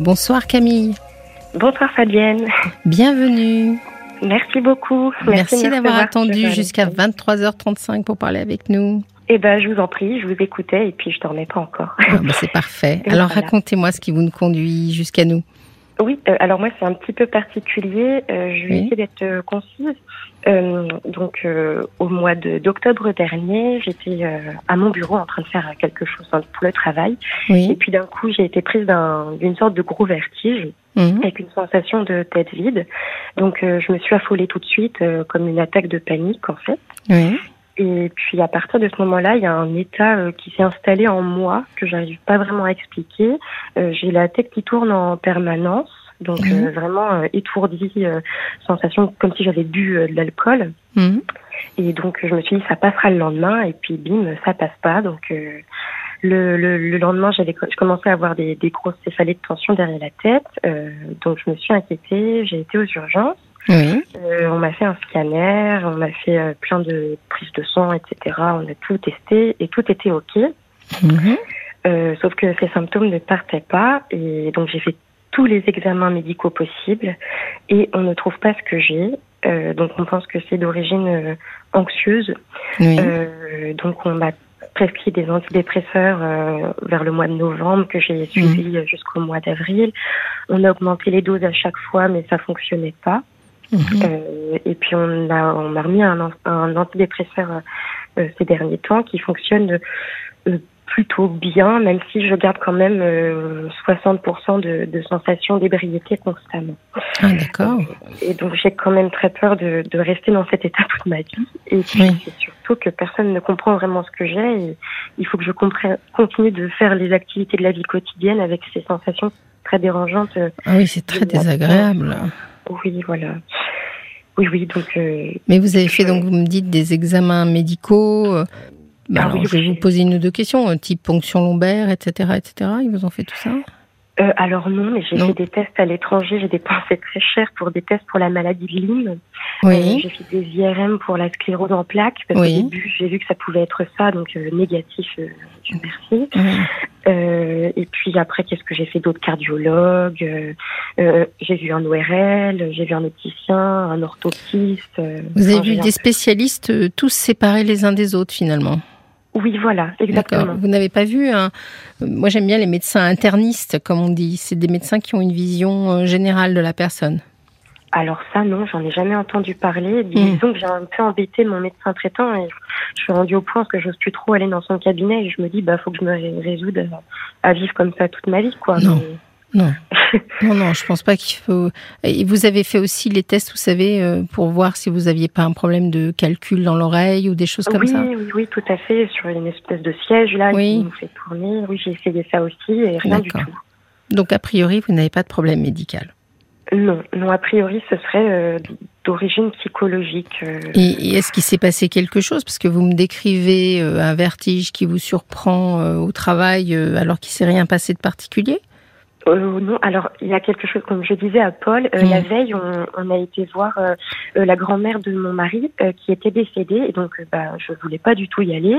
Bonsoir Camille. Bonsoir Fabienne. Bienvenue. Merci beaucoup. Merci, d'avoir attendu jusqu'à 23h35 pour parler avec nous. Eh ben, je vous en prie, je vous écoutais et puis je dormais pas encore. Ah, ben, c'est parfait. Alors racontez-moi ce qui vous conduit jusqu'à nous. Oui, euh, alors moi c'est un petit peu particulier. Euh, je vais essayer d'être euh, concise. donc au mois d'octobre dernier, j'étais à mon bureau en train de faire quelque chose pour le travail. Et puis d'un coup, j'ai été prise d'une sorte de gros vertige mhm. avec une sensation de tête vide. Donc je me suis affolée tout de suite comme une attaque de panique en fait. Oui. Et puis à partir de ce moment-là, il y a un état euh, qui s'est installé en moi que j'arrive pas vraiment à expliquer. Euh, j'ai la tête qui tourne en permanence, donc mhm. euh, vraiment étourdie, sensation comme si j'avais bu de l'alcool. Mhm. Et donc je me suis dit ça passera le lendemain et puis bim ça passe pas donc. Le, le, le, lendemain, j'avais, je commençais à avoir des, des grosses céphalées de tension derrière la tête, donc je me suis inquiétée. J'ai été aux urgences. Oui. Euh, on m'a fait un scanner, on m'a fait euh, plein de prises de sang, etc. On a tout testé et tout était OK. Mhm. Euh, sauf que ces symptômes ne partaient pas et donc j'ai fait tous les examens médicaux possibles et on ne trouve pas ce que j'ai. Donc on pense que c'est d'origine anxieuse. Oui. donc on m'a prescrit des antidépresseurs vers le mois de novembre que j'ai suivi mhm. jusqu'au mois d'avril. On a augmenté les doses à chaque fois mais ça fonctionnait pas. Mhm. Euh, et puis on a on m'a remis un, un antidépresseur euh, ces derniers temps qui fonctionne euh, plutôt bien, même si je garde quand même 60% de, de sensations d'ébriété constamment. Ah, d'accord. Et donc j'ai quand même très peur de, de, rester dans cet état toute ma vie. Et puis c'est surtout que personne ne comprend vraiment ce que j'ai. Et il faut que je comprenne, continue de faire les activités de la vie quotidienne avec ces sensations très dérangeantes. Ah oui, c'est très désagréable. Oui, voilà. Oui, oui, donc. Euh, Mais vous avez fait, donc, vous me dites, des examens médicaux. Euh, bah, ah, alors, je vais vous poser une ou deux questions, euh, type ponction lombaire, etc., etc. Ils vous ont fait tout ça? Euh, alors non, mais j'ai fait des tests à l'étranger, j'ai dépensé très cher pour des tests pour la maladie de Lyme. Oui. Euh, j'ai fait des IRM pour la sclérose en plaques, parce oui. qu'au début j'ai vu que ça pouvait être ça, donc euh, négatif, merci. Et puis après, qu'est-ce que j'ai fait d'autres cardiologues J'ai vu un ORL, j'ai vu un opticien, un orthoptiste. Vous avez vu des spécialistes tous séparés les uns des autres finalement? Oui, voilà, exactement. Vous n'avez pas vu un... Moi, j'aime bien les médecins internistes, comme on dit. C'est des médecins qui ont une vision euh, générale de la personne. Alors ça, non, j'en ai jamais entendu parler. Disons hmm. que j'ai un peu embêté mon médecin traitant et je suis rendue au point que j'ose plus trop aller dans son cabinet et je me dis, bah, faut que je me résoudre à vivre comme ça toute ma vie, quoi. Non. Non. non, non, je pense pas qu'il faut. Et vous avez fait aussi les tests, vous savez, euh, pour voir si vous aviez pas un problème de calcul dans l'oreille ou des choses comme ça. Oui, oui, tout à fait. Sur une espèce de siège là oui. qui nous fait tourner. Oui, j'ai essayé ça aussi et rien du tout. Donc a priori, vous n'avez pas de problème médical. Non, non. A priori, ce serait euh, d'origine psychologique. Euh. Et, est-ce qu'il s'est passé quelque chose? Parce que vous me décrivez un vertige qui vous surprend au travail alors qu'il s'est rien passé de particulier euh, non, alors il y a quelque chose, comme je disais à Paul, euh, la mm. veille, on, on, a été voir euh, euh la grand-mère de mon mari euh, qui était décédée, et donc bah, je voulais pas du tout y aller,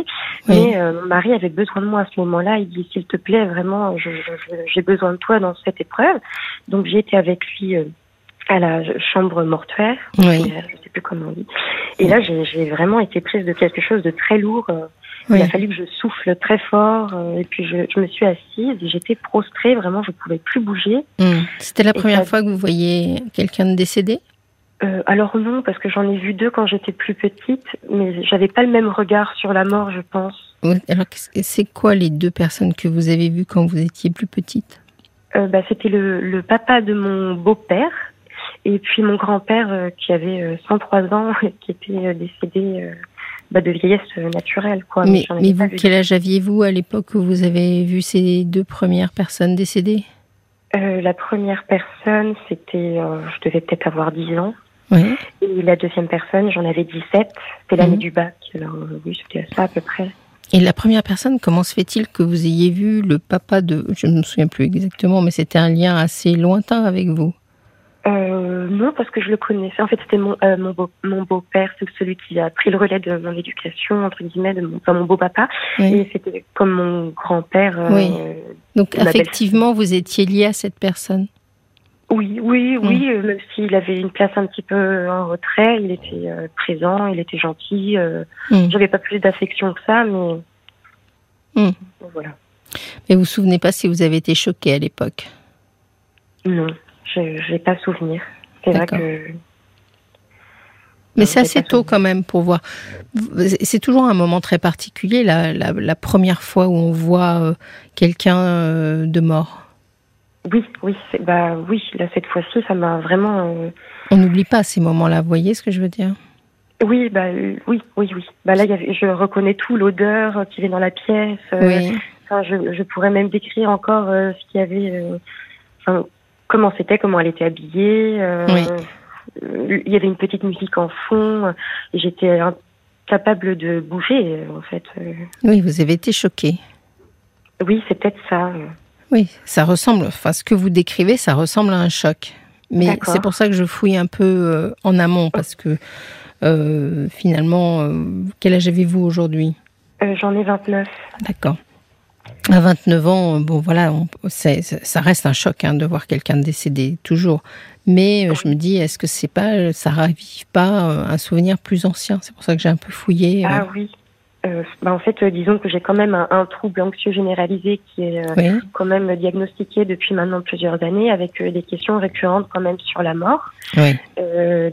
mais mon mari avait besoin de moi à ce moment-là. Il dit s'il te plaît, vraiment, j'ai besoin de toi dans cette épreuve. Donc j'ai été avec lui à la chambre mortuaire, oui. je sais plus comment on dit. Et là, j'ai vraiment été prise de quelque chose de très lourd. Il a fallu que je souffle très fort euh, et puis je, je, me suis assise et j'étais prostrée, vraiment, je ne pouvais plus bouger. Hmm. C'était la première fois que vous voyez quelqu'un de décédé? Euh, alors non, parce que j'en ai vu deux quand j'étais plus petite, mais j'avais pas le même regard sur la mort, je pense. Alors c'est quoi les deux personnes que vous avez vues quand vous étiez plus petite? Euh, bah, C'était le, le, papa de mon beau-père et puis mon grand-père euh, qui avait 103 ans et qui était décédé bah, de vieillesse naturelle. Quoi. Mais, mais, vous, quel âge aviez-vous à l'époque où vous avez vu ces deux premières personnes décédées? Euh, La première personne, c'était, euh, je devais peut-être avoir 10 ans. Oui. Et la deuxième personne, j'en avais 17. C'était l'année mhm. du bac. Alors euh, oui, c'était ça à peu près. Et la première personne, comment se fait-il que vous ayez vu le papa de... Je ne me souviens plus exactement, mais c'était un lien assez lointain avec vous? Euh, non, parce que je le connaissais. En fait, c'était mon, euh, mon, beau, mon beau-père, c'est celui qui a pris le relais de mon éducation, entre guillemets, de mon, enfin, mon beau-papa. Et c'était comme mon grand-père. Euh, oui. Donc, effectivement, vous étiez lié à cette personne Oui, oui, oui. Mm. même s'il avait une place un petit peu en retrait, il était présent, il était gentil. Mm. J'avais pas plus d'affection que ça, mais. Mm. Voilà. Mais vous vous souvenez pas si vous avez été choqué à l'époque? Non. Je n'ai pas souvenir. C'est vrai que. Mais c'est assez tôt quand même pour voir. C'est toujours un moment très particulier, la, la, première fois où on voit euh, quelqu'un euh, de mort. Oui, oui, bah oui. Là cette fois-ci, ça m'a vraiment. Euh, on n'oublie pas ces moments-là. Vous voyez ce que je veux dire? Oui, bah oui, oui, oui. Bah là, je reconnais tout l'odeur qui est dans la pièce. Oui. Enfin, je, je, pourrais même décrire encore ce qu'il y avait. Enfin, comment c'était, comment elle était habillée. Euh, il y avait une petite musique en fond. J'étais incapable de bouger, en fait. Oui, vous avez été choquée. Oui, c'est peut-être ça. Oui, ça ressemble, enfin, ce que vous décrivez, ça ressemble à un choc. Mais c'est pour ça que je fouille un peu euh, en amont, parce que euh, finalement, quel âge avez-vous aujourd'hui? J'en ai 29. D'accord à 29 ans, bon voilà, ça reste un choc hein, de voir quelqu'un décédé toujours. Mais euh, je me dis, est-ce que c'est pas, ça ravive pas euh, un souvenir plus ancien? C'est pour ça que j'ai un peu fouillé. Euh. Ah oui, euh, bah en fait, euh, disons que j'ai quand même un, un, trouble anxieux généralisé qui est euh, quand même diagnostiqué depuis maintenant plusieurs années, avec des questions récurrentes quand même sur la mort. Oui.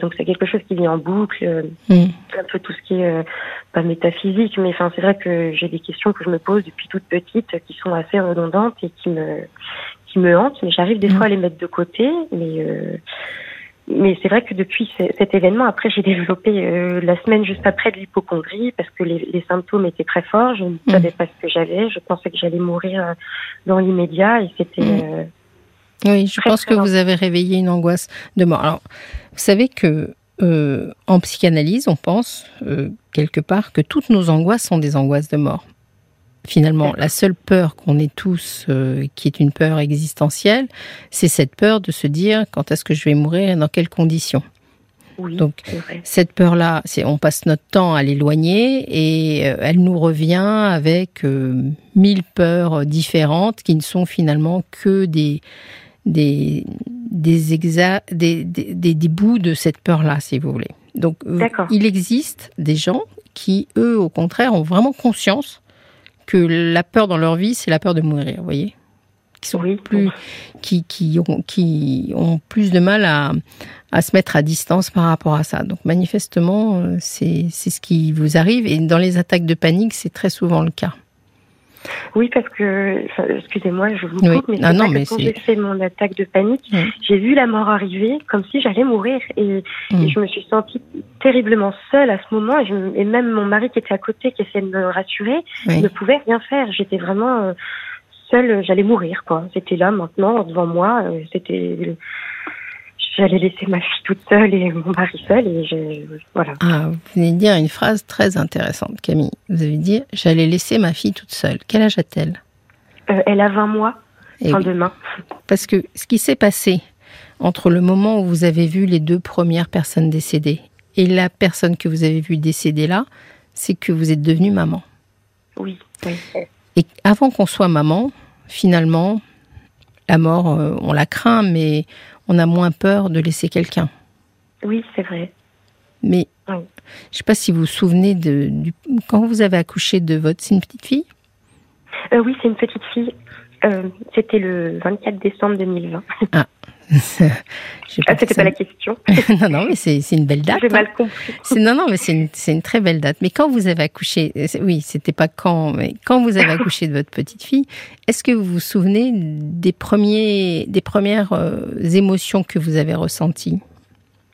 donc c'est quelque chose qui vient en boucle, mm. un peu tout ce qui est pas métaphysique, mais enfin c'est vrai que j'ai des questions que je me pose depuis toute petite, qui sont assez redondantes et qui me qui me hantent, mais j'arrive des mm. fois à les mettre de côté, mais mais c'est vrai que depuis cet événement, après, j'ai développé euh, la semaine juste après de l'hypochondrie parce que les, les, symptômes étaient très forts. Je ne mmh. savais pas ce que j'avais. Je pensais que j'allais mourir euh, dans l'immédiat et c'était. Mmh. Euh, oui, je pense que vous avez réveillé une angoisse de mort. Alors, vous savez que en psychanalyse, on pense quelque part que toutes nos angoisses sont des angoisses de mort finalement, la seule peur qu'on ait tous, euh, qui est une peur existentielle, c'est cette peur de se dire quand est-ce que je vais mourir et dans quelles conditions. Donc cette peur-là, c'est on passe notre temps à l'éloigner et euh, elle nous revient avec euh, mille peurs différentes qui ne sont finalement que des des des, exa des, des, des, bouts de cette peur-là, si vous voulez. Donc il existe des gens qui, eux, au contraire, ont vraiment conscience que la peur dans leur vie, c'est la peur de mourir, vous voyez qui sont plus, qui, qui, ont, qui ont plus de mal à, à se mettre à distance par rapport à ça. Donc manifestement, euh, c'est ce qui vous arrive. Et dans les attaques de panique, c'est très souvent le cas. Oui, parce que, excusez-moi, je vous coupe, mais, ah non, mais quand j'ai fait mon attaque de panique, j'ai vu la mort arriver comme si j'allais mourir. Et, mm. je me suis sentie terriblement seule à ce moment. Et, même mon mari qui était à côté, qui essayait de me rassurer, ne pouvait rien faire. J'étais vraiment euh, seule, j'allais mourir, quoi. C'était là, maintenant, devant moi. Euh, c'était j'allais laisser ma fille toute seule et mon mari seul et je, voilà. Ah, vous venez de dire une phrase très intéressante, Camille. Vous avez dit j'allais laisser ma fille toute seule. Quel âge a-t-elle? Euh, Elle a 20 mois. Et fin demain. Parce que ce qui s'est passé entre le moment où vous avez vu les deux premières personnes décédées et la personne que vous avez vue décédée là, c'est que vous êtes devenue maman. Oui. Et avant qu'on soit maman, finalement, la mort, euh, on la craint, mais on a moins peur de laisser quelqu'un. Oui, c'est vrai. Mais je ne sais pas si vous vous souvenez de du, quand vous avez accouché de votre, c'est une petite fille? Euh, Oui, c'est une petite fille. Euh, c'était le 24 décembre 2020. Ah, ah c'était pas la question. non, non, mais c'est une belle date. J'ai mal hein. compris. Non, non, mais c'est une, une, très belle date. Mais quand vous avez accouché, oui, c'était pas quand, mais quand vous avez accouché de votre petite fille, est-ce que vous vous souvenez des, premiers, des premières euh, émotions que vous avez ressenties?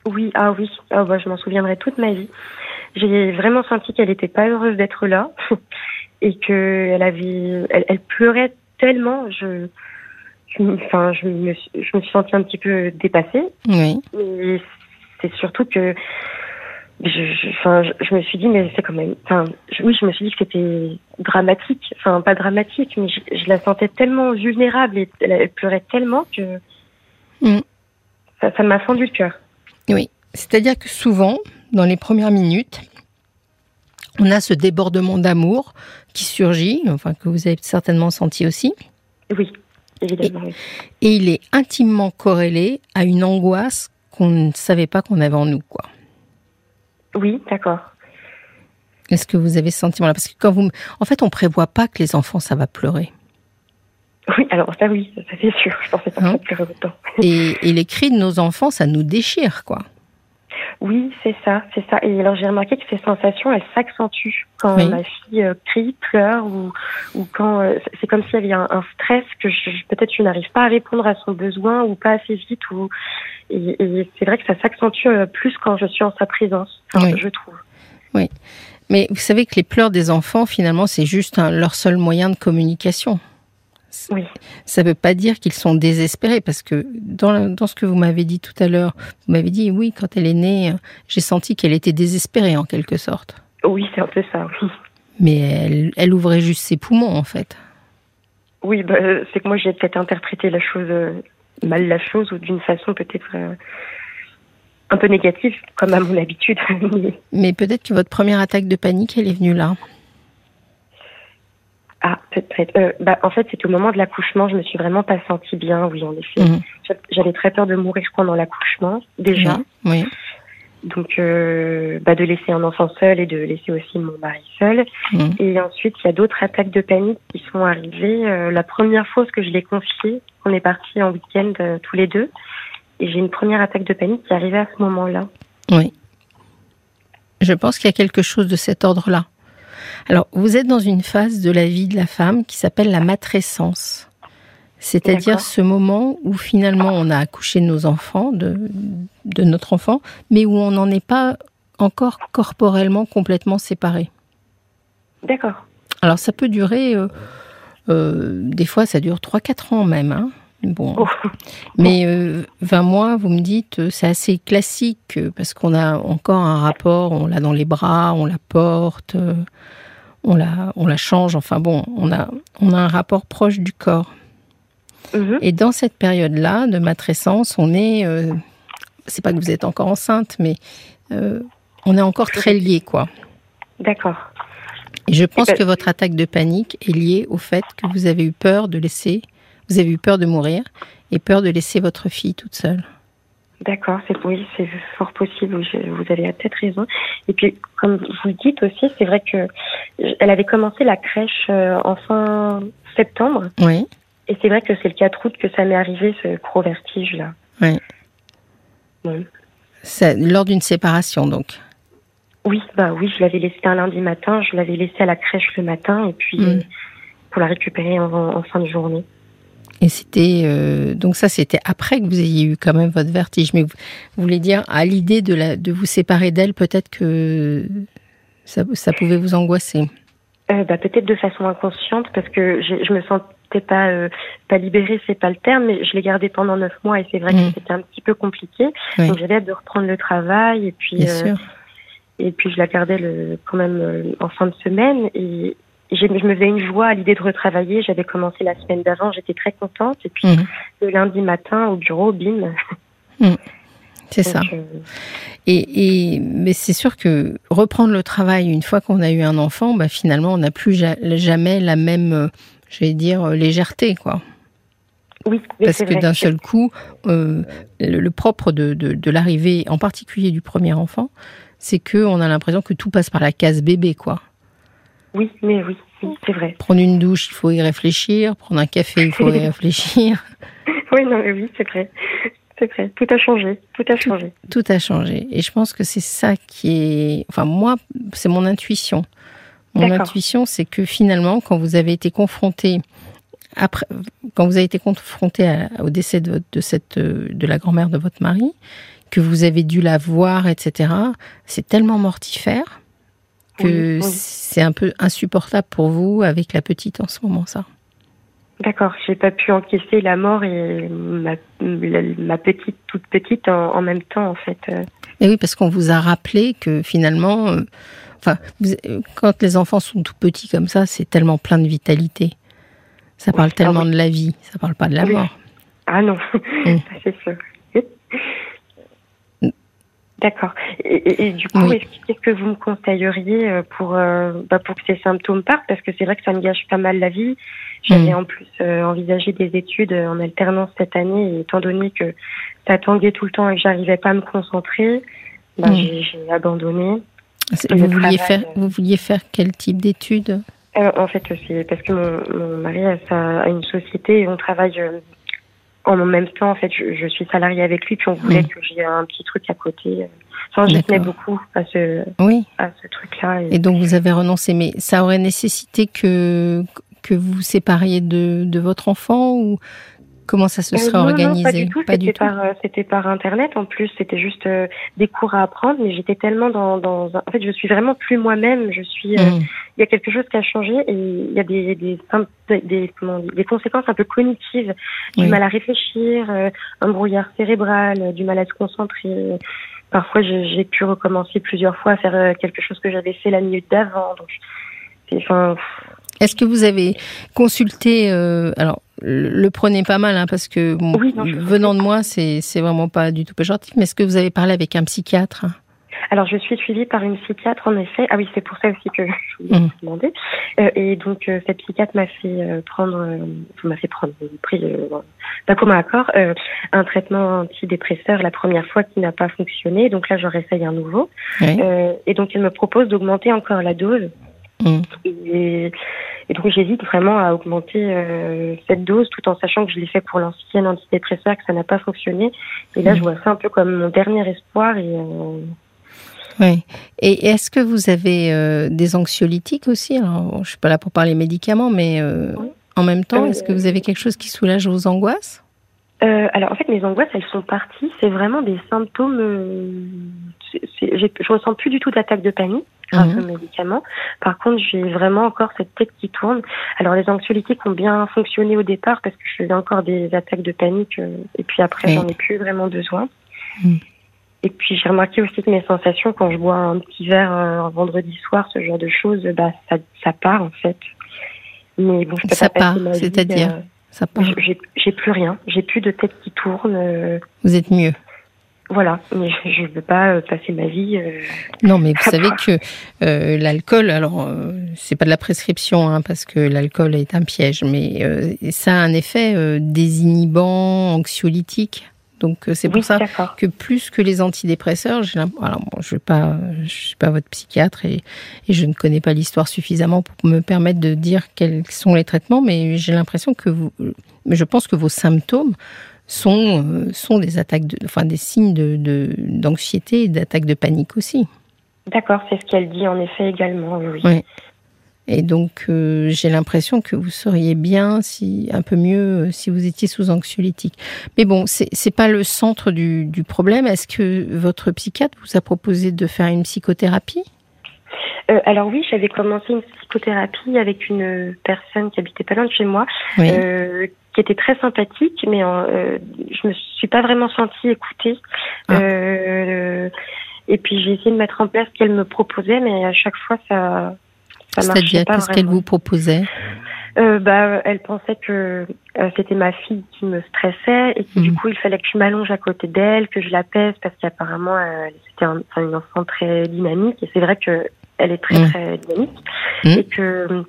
Oui, ah oui, ah, bah, je m'en souviendrai toute ma vie. J'ai vraiment senti qu'elle n'était pas heureuse d'être là et qu'elle avait, elle, elle pleurait tellement. Je, enfin, je me, je me suis sentie un petit peu dépassée. Oui. Et c'est surtout que je, enfin, je, me suis dit, mais c'est quand même. Enfin, oui, je me suis dit que c'était dramatique. Enfin, pas dramatique, mais je, la sentais tellement vulnérable et elle, pleurait tellement que. Mm. ça m'a fendu le cœur. Oui, c'est-à-dire que souvent, dans les premières minutes, on a ce débordement d'amour qui surgit, enfin que vous avez certainement senti aussi. Oui, évidemment. Et, il est intimement corrélé à une angoisse qu'on ne savait pas qu'on avait en nous, quoi. Oui, d'accord. Est-ce que vous avez ce sentiment-là? Parce que quand vous, en fait, on prévoit pas que les enfants ça va pleurer. Oui, alors ça oui, ça c'est sûr. Je pensais pas que ça hein? pleurait autant. et, et les cris de nos enfants, ça nous déchire, quoi. Oui, c'est ça, c'est ça. Et alors j'ai remarqué que ces sensations, elles s'accentuent quand ma fille euh, crie, pleure ou, ou quand euh, c'est comme s'il y avait un, stress que peut-être je n'arrive pas à répondre à son besoin ou pas assez vite ou et, c'est vrai que ça s'accentue euh, plus quand je suis en sa présence, je trouve. Oui, mais vous savez que les pleurs des enfants, finalement, c'est juste leur seul moyen de communication. Oui. Ça ne veut pas dire qu'ils sont désespérés, parce que dans, dans ce que vous m'avez dit tout à l'heure, vous m'avez dit, oui, quand elle est née, j'ai senti qu'elle était désespérée en quelque sorte. Oui, c'est un peu ça, oui. Mais elle, elle ouvrait juste ses poumons, en fait. Oui, bah, c'est que moi j'ai peut-être interprété la chose, euh, mal la chose, ou d'une façon peut-être euh, un peu négative, comme à mon habitude. Mais peut-être que votre première attaque de panique, elle est venue là. Ah, peut-être. Euh, bah, en fait, c'était au moment de l'accouchement. Je me suis vraiment pas sentie bien, oui, en effet. Mhm. J'avais très peur de mourir pendant l'accouchement, déjà. Oui. Donc, euh, bah, de laisser un enfant seul et de laisser aussi mon mari seul. Mhm. Et ensuite, il y a d'autres attaques de panique qui sont arrivées. Euh, la première fois que je l'ai confié, on est parti en week-end tous les deux. Et j'ai une première attaque de panique qui est arrivée à ce moment-là. Oui. Je pense qu'il y a quelque chose de cet ordre-là. Alors, vous êtes dans une phase de la vie de la femme qui s'appelle la matrescence. C'est-à-dire ce moment où finalement on a accouché de nos enfants, de, notre enfant, mais où on n'en est pas encore corporellement complètement séparé. D'accord. Alors ça peut durer, euh, euh, des fois ça dure 3-4 ans même. Hein. Bon. Oh. Mais 20 euh, mois, vous me dites, c'est assez classique parce qu'on a encore un rapport, on l'a dans les bras, on la porte on la, on la change. Enfin bon, on a, on a un rapport proche du corps. Mhm. Et dans cette période-là de matrescence, on est, euh, c'est pas que vous êtes encore enceinte, mais euh, on est encore très lié, quoi. D'accord. Et je pense que votre attaque de panique est liée au fait que vous avez eu peur de laisser, vous avez eu peur de mourir et peur de laisser votre fille toute seule. D'accord, c'est oui, c'est fort possible. vous avez peut-être raison. Et puis, comme vous le dites aussi, c'est vrai que elle avait commencé la crèche euh, en fin septembre. Oui. Et c'est vrai que c'est le 4 août que ça m'est arrivé ce gros vertige là. Oui. oui. lors d'une séparation donc. Oui, bah oui, je l'avais laissé un lundi matin, je l'avais laissé à la crèche le matin et puis mm. pour la récupérer en fin de journée. Et c'était euh, donc ça, c'était après que vous ayez eu quand même votre vertige. Mais vous, voulez dire à l'idée de, la, de vous séparer d'elle, peut-être que ça, ça, pouvait vous angoisser? Euh, bah, peut-être de façon inconsciente parce que je me sentais pas euh, pas libérée, c'est pas le terme, mais je l'ai gardée pendant neuf mois et c'est vrai que mmh. c'était un petit peu compliqué. Donc j'avais hâte de reprendre le travail et puis et puis je la gardais le, quand même en fin de semaine et, je, me faisais une joie à l'idée de retravailler. J'avais commencé la semaine d'avant, j'étais très contente. Et puis mhm. le lundi matin au bureau, bim. Mhm. C'est ça. Euh, et, mais c'est sûr que reprendre le travail une fois qu'on a eu un enfant, bah finalement, on n'a plus jamais la même, euh, je vais dire, euh, légèreté, quoi. Oui, parce que d'un seul coup, le, propre de, de, de l'arrivée, en particulier du premier enfant, c'est que on a l'impression que tout passe par la case bébé, quoi. Oui, mais oui, c'est vrai. Prendre une douche, il faut y réfléchir. Prendre un café, il faut y réfléchir. Oui, non, mais oui, c'est vrai. C'est vrai. Tout a changé. Tout a changé. Tout, a changé. Et je pense que c'est ça qui est. Enfin, moi, c'est mon intuition. Mon intuition, c'est que finalement, quand vous avez été confronté après, quand vous avez été confronté au décès de, de cette de la grand-mère de votre mari, que vous avez dû la voir, etc. C'est tellement mortifère que c'est un peu insupportable pour vous avec la petite en ce moment, ça. D'accord, j'ai pas pu encaisser la mort et ma, ma petite, toute petite en, même temps, en fait. Et oui, parce qu'on vous a rappelé que finalement, euh, enfin, quand les enfants sont tout petits comme ça, c'est tellement plein de vitalité. Ça parle tellement de la vie, ça parle pas de la mort. Ah non, mm. c'est sûr. D'accord. Et, du coup, qu'est-ce que vous me conseilleriez euh, pour, euh, bah, pour que ces symptômes partent? Parce que c'est vrai que ça me gâche pas mal la vie. J'avais mm. en plus euh, envisagé des études en alternance cette année, et étant donné que ça tanguait tout le temps et que j'arrivais pas à me concentrer, bah, mm. j'ai abandonné. Vous vouliez, faire, vous vouliez faire quel type d'études? En fait, c'est parce que mon, mon mari a, une société et on travaille en même temps, en fait, je, suis salariée avec lui, puis on voulait que j'ai un petit truc à côté. Enfin, j'y tenais beaucoup à ce, oui. à ce truc-là. Et... donc, vous avez renoncé, mais ça aurait nécessité que, que vous sépariez de, de votre enfant ou Comment ça se euh, serait organisé Pas du tout. C'était par, euh, par internet. En plus, c'était juste euh, des cours à apprendre. Mais j'étais tellement dans, dans, en fait, je suis vraiment plus moi-même. Je suis. Hmm. Il y a quelque chose qui a changé et il y a des des des, comment, des conséquences un peu cognitives, du mal à réfléchir, un brouillard cérébral, du mal à se concentrer. Parfois, j'ai pu recommencer plusieurs fois à faire quelque chose que j'avais fait la minute d'avant. Donc, enfin. Est-ce que vous avez consulté alors le prenez pas mal, hein, parce que venant de moi, c'est vraiment pas du tout péjoratif. Mais est-ce que vous avez parlé avec un psychiatre? Alors, je suis suivie par une psychiatre, en effet. Ah oui, c'est pour ça aussi que je voulais mmh. vous demander. Euh, et donc, euh, cette psychiatre m'a fait euh, prendre, m'a fait prendre, pris d'un commun accord, un traitement antidépresseur la première fois qui n'a pas fonctionné. Donc là, je réessaye un nouveau. et donc, elle me propose d'augmenter encore la dose. Mmh. Et et donc j'hésite vraiment à augmenter euh, cette dose tout en sachant que je l'ai fait pour l'ancienne antidépresseur, que ça n'a pas fonctionné. Et là, je vois ça un peu comme mon dernier espoir. Et, euh... Oui. Et est-ce que vous avez euh, des anxiolytiques aussi? Alors, je suis pas là pour parler médicaments, mais euh, en même temps, est-ce que vous avez quelque chose qui soulage vos angoisses? Alors en fait mes angoisses elles sont parties, c'est vraiment des symptômes. je ressens plus du tout d'attaque de panique grâce mmh. aux médicaments. Par contre, j'ai vraiment encore cette tête qui tourne. Alors, les anxiolytiques ont bien fonctionné au départ parce que je faisais encore des attaques de panique euh, et puis après, j'en ai plus vraiment besoin. Mmh. Et puis, j'ai remarqué aussi que mes sensations quand je bois un petit verre euh, un vendredi soir, ce genre de choses, bah, ça, ça part en fait. Mais bon, je peux ça part, c'est-à-dire euh, ça part. J'ai plus rien. J'ai plus de tête qui tourne. Vous êtes mieux. Voilà, mais je ne veux pas euh, passer ma vie. Euh, non, mais vous savez que euh, l'alcool, alors c'est pas de la prescription, hein, parce que l'alcool est un piège, mais ça a un effet désinhibant, anxiolytique. Donc c'est pour ça que plus que les antidépresseurs, j'ai alors je ne pas, je suis pas votre psychiatre et, et je ne connais pas l'histoire suffisamment pour me permettre de dire quels sont les traitements, mais j'ai l'impression que vous, mais je pense que vos symptômes sont, euh, sont des attaques, de, enfin des signes d'anxiété de, et d'attaques de panique aussi. D'accord, c'est ce qu'elle dit en effet également, oui. Et donc, euh, j'ai l'impression que vous seriez bien, si un peu mieux, euh, si vous étiez sous anxiolytique. Mais bon, c'est n'est pas le centre du, du problème. Est-ce que votre psychiatre vous a proposé de faire une psychothérapie? Euh, alors oui, j'avais commencé une psychothérapie avec une personne qui habitait pas loin de chez moi, euh, qui était très sympathique, mais euh, je me suis pas vraiment sentie écoutée. Ah. Euh, et puis j'ai essayé de mettre en place ce qu'elle me proposait, mais à chaque fois ça, ça C'est-à-dire qu'est-ce qu'elle vous proposait? Euh, bah, elle pensait que euh, c'était ma fille qui me stressait et que du mhm. coup il fallait que je m'allonge à côté d'elle, que je la pèse parce qu'apparemment euh, c'était un, une enfant très dynamique et c'est vrai que elle est très, mmh. très dynamique. Mmh. Et que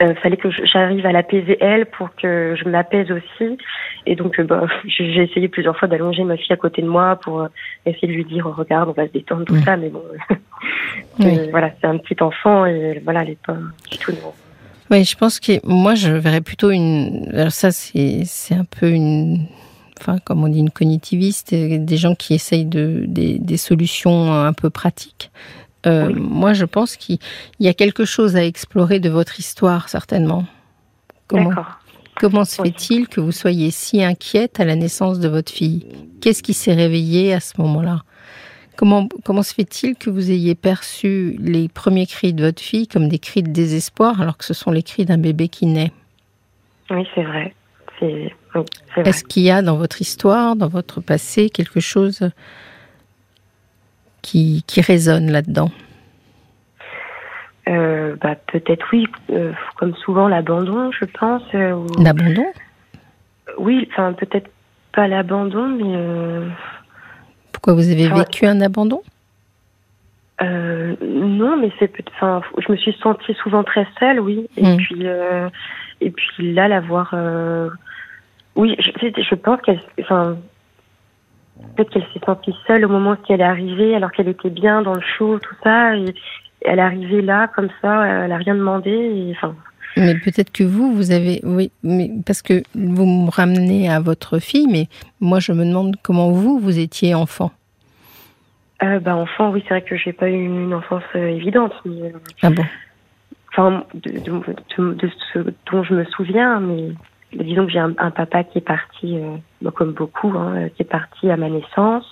euh, fallait que j'arrive à l'apaiser elle pour que je m'apaise aussi. Et donc, euh, bah, j'ai essayé plusieurs fois d'allonger ma fille à côté de moi pour euh, essayer de lui dire oh, regarde, on va se détendre, tout ça. Mais bon, voilà, c'est un petit enfant et voilà, elle n'est pas du tout. Oui, je pense que moi, je verrais plutôt une. Alors, ça, c'est un peu une enfin, comme on dit, une cognitiviste, des gens qui essayent de, des, des solutions un peu pratiques. Euh, moi, je pense qu'il y a quelque chose à explorer de votre histoire, certainement. Comment, comment se fait-il que vous soyez si inquiète à la naissance de votre fille? Qu'est-ce qui s'est réveillé à ce moment-là? Comment, comment se fait-il que vous ayez perçu les premiers cris de votre fille comme des cris de désespoir alors que ce sont les cris d'un bébé qui naît? Oui, c'est vrai. Est-ce qu'il y a dans votre histoire, dans votre passé, quelque chose qui, qui résonne là-dedans? Euh, bah, Peut-être oui, euh, comme souvent l'abandon, je pense. Euh, l'abandon? Oui, enfin peut-être pas l'abandon, mais... Pourquoi vous avez vécu un abandon? Non, mais c'est enfin, je me suis sentie souvent très seule, oui. Et hmm. puis et puis là, la voir, euh, oui, je, je pense qu'elle, enfin, peut-être qu'elle s'est sentie seule au moment où elle est arrivée, alors qu'elle était bien dans le show, tout ça. Et elle est arrivée là, comme ça, elle a rien demandé. Et, enfin, mais peut-être que vous, vous avez, oui, mais parce que vous me ramenez à votre fille, mais moi je me demande comment vous, vous étiez enfant. Euh, bah, enfant, oui, c'est vrai que j'ai pas eu une enfance euh, évidente. Mais, euh, ah bon? Enfin, de, de, ce dont je me souviens, mais disons que j'ai un, papa qui est parti, bah, comme beaucoup, hein, qui est parti à ma naissance.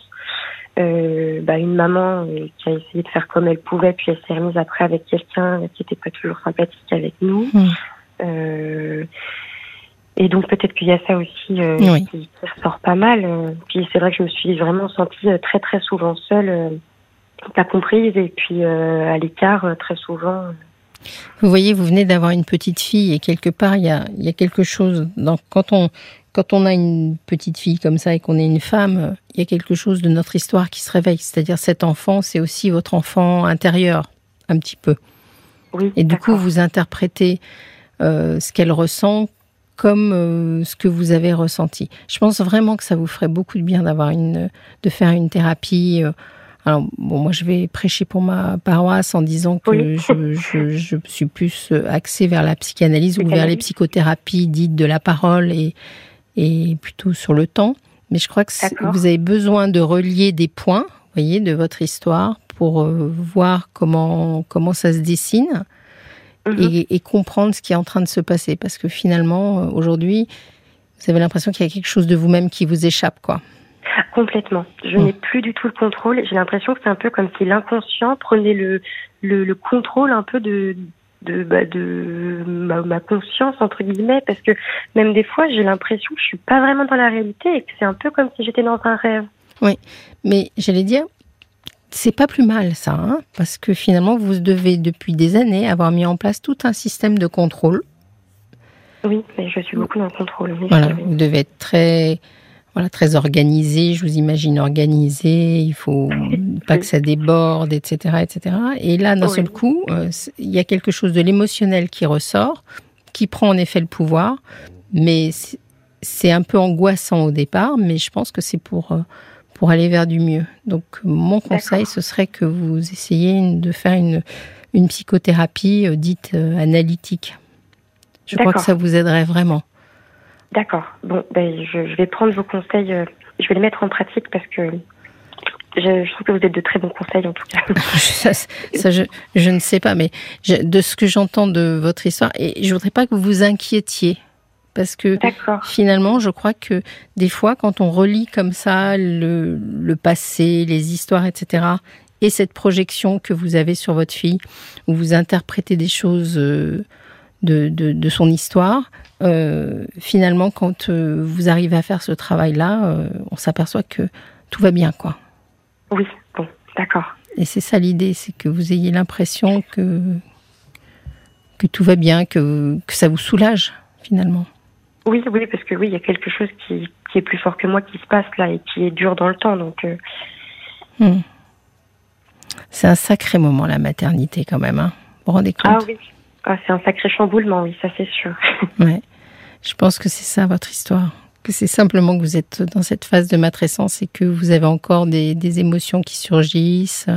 bah, une maman qui a essayé de faire comme elle pouvait, puis elle s'est remise après avec quelqu'un qui n'était pas toujours sympathique avec nous. Hmm. Et donc peut-être qu'il y a ça aussi euh, qui, ressort pas mal. Euh. Puis c'est vrai que je me suis vraiment sentie euh, très très souvent seule, pas comprise et puis à l'écart très souvent. Vous voyez, vous venez d'avoir une petite fille et quelque part il y a, il y a quelque chose. Dans, quand on quand on a une petite fille comme ça et qu'on est une femme, il y a quelque chose de notre histoire qui se réveille. C'est-à-dire cet enfant, c'est aussi votre enfant intérieur, un petit peu. Oui, et du coup, vous interprétez ce qu'elle ressent comme euh, ce que vous avez ressenti. Je pense vraiment que ça vous ferait beaucoup de bien d'avoir une, de faire une thérapie. Euh. Alors, bon, moi, je vais prêcher pour ma paroisse en disant que je, je, suis plus axée vers la psychanalyse ou vers les psychothérapies dites de la parole et, et plutôt sur le temps. Mais je crois que vous avez besoin de relier des points, voyez, de votre histoire pour euh, voir comment, comment ça se dessine Mhm. et, comprendre ce qui est en train de se passer. Parce que finalement, euh, aujourd'hui, vous avez l'impression qu'il y a quelque chose de vous-même qui vous échappe, quoi. Complètement. Je n'ai plus du tout le contrôle. J'ai l'impression que c'est un peu comme si l'inconscient prenait le, le, contrôle un peu de, de, bah, de ma, conscience, entre guillemets, parce que même des fois, j'ai l'impression que je suis pas vraiment dans la réalité et que c'est un peu comme si j'étais dans un rêve. Oui, mais j'allais dire, c'est pas plus mal ça, hein, parce que finalement vous devez depuis des années avoir mis en place tout un système de contrôle. Oui, mais je suis beaucoup dans le contrôle. voilà, vous devez être très, voilà, très organisé. Je vous imagine organisé. Il faut pas que ça déborde, etc., etc. Et là, d'un seul coup, euh, il y a quelque chose de l'émotionnel qui ressort, qui prend en effet le pouvoir, mais c'est un peu angoissant au départ. Mais je pense que c'est pour euh, pour aller vers du mieux. Donc mon conseil, ce serait que vous essayiez de faire une, une psychothérapie euh, dite analytique. Je crois que ça vous aiderait vraiment. D'accord. Bon, ben, je, vais prendre vos conseils, euh, je vais les mettre en pratique parce que je, trouve que vous êtes de très bons conseils en tout cas. ça, je, je, ne sais pas, mais de ce que j'entends de votre histoire, et je voudrais pas que vous vous inquiétiez parce que finalement, je crois que des fois, quand on relit comme ça le, passé, les histoires, etc., et cette projection que vous avez sur votre fille, où vous interprétez des choses euh, de, son histoire, euh, finalement, quand euh, vous arrivez à faire ce travail-là, on s'aperçoit que tout va bien, quoi. Oui, bon, d'accord. Et c'est ça l'idée, c'est que vous ayez l'impression que, que tout va bien, que, que ça vous soulage, finalement. Oui, oui, parce que oui, il y a quelque chose qui, qui, est plus fort que moi qui se passe là et qui est dur dans le temps. Donc, euh. hmm. c'est un sacré moment la maternité quand même. Hein. Vous vous rendez compte? Ah oui, ah, c'est un sacré chamboulement, oui, ça c'est sûr. ouais. Je pense que c'est ça votre histoire. Que c'est simplement que vous êtes dans cette phase de matrescence et que vous avez encore des, des émotions qui surgissent.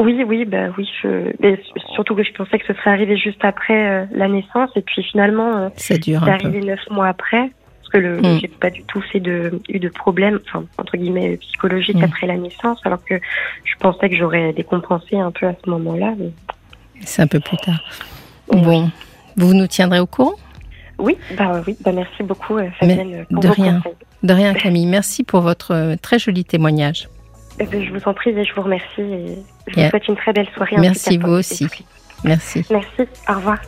Oui, oui, bah oui. Je... Mais surtout que je pensais que ce serait arrivé juste après euh, la naissance, et puis finalement, euh, ça dure c'est arrivé neuf mois après, parce que le, mm. j'ai pas du tout fait de eu de problème, enfin entre guillemets psychologique mm. après la naissance, alors que je pensais que j'aurais décompensé un peu à ce moment-là. C'est un peu plus tard. Bon, vous nous tiendrez au courant? Oui, bah oui, bah merci beaucoup, euh, Fabienne. de rien, de rien, Camille. Merci pour votre très joli témoignage. Eh ben, je vous en prie et je vous remercie. Et je vous souhaite une très belle soirée. Merci vous aussi. Merci. Merci. Au revoir.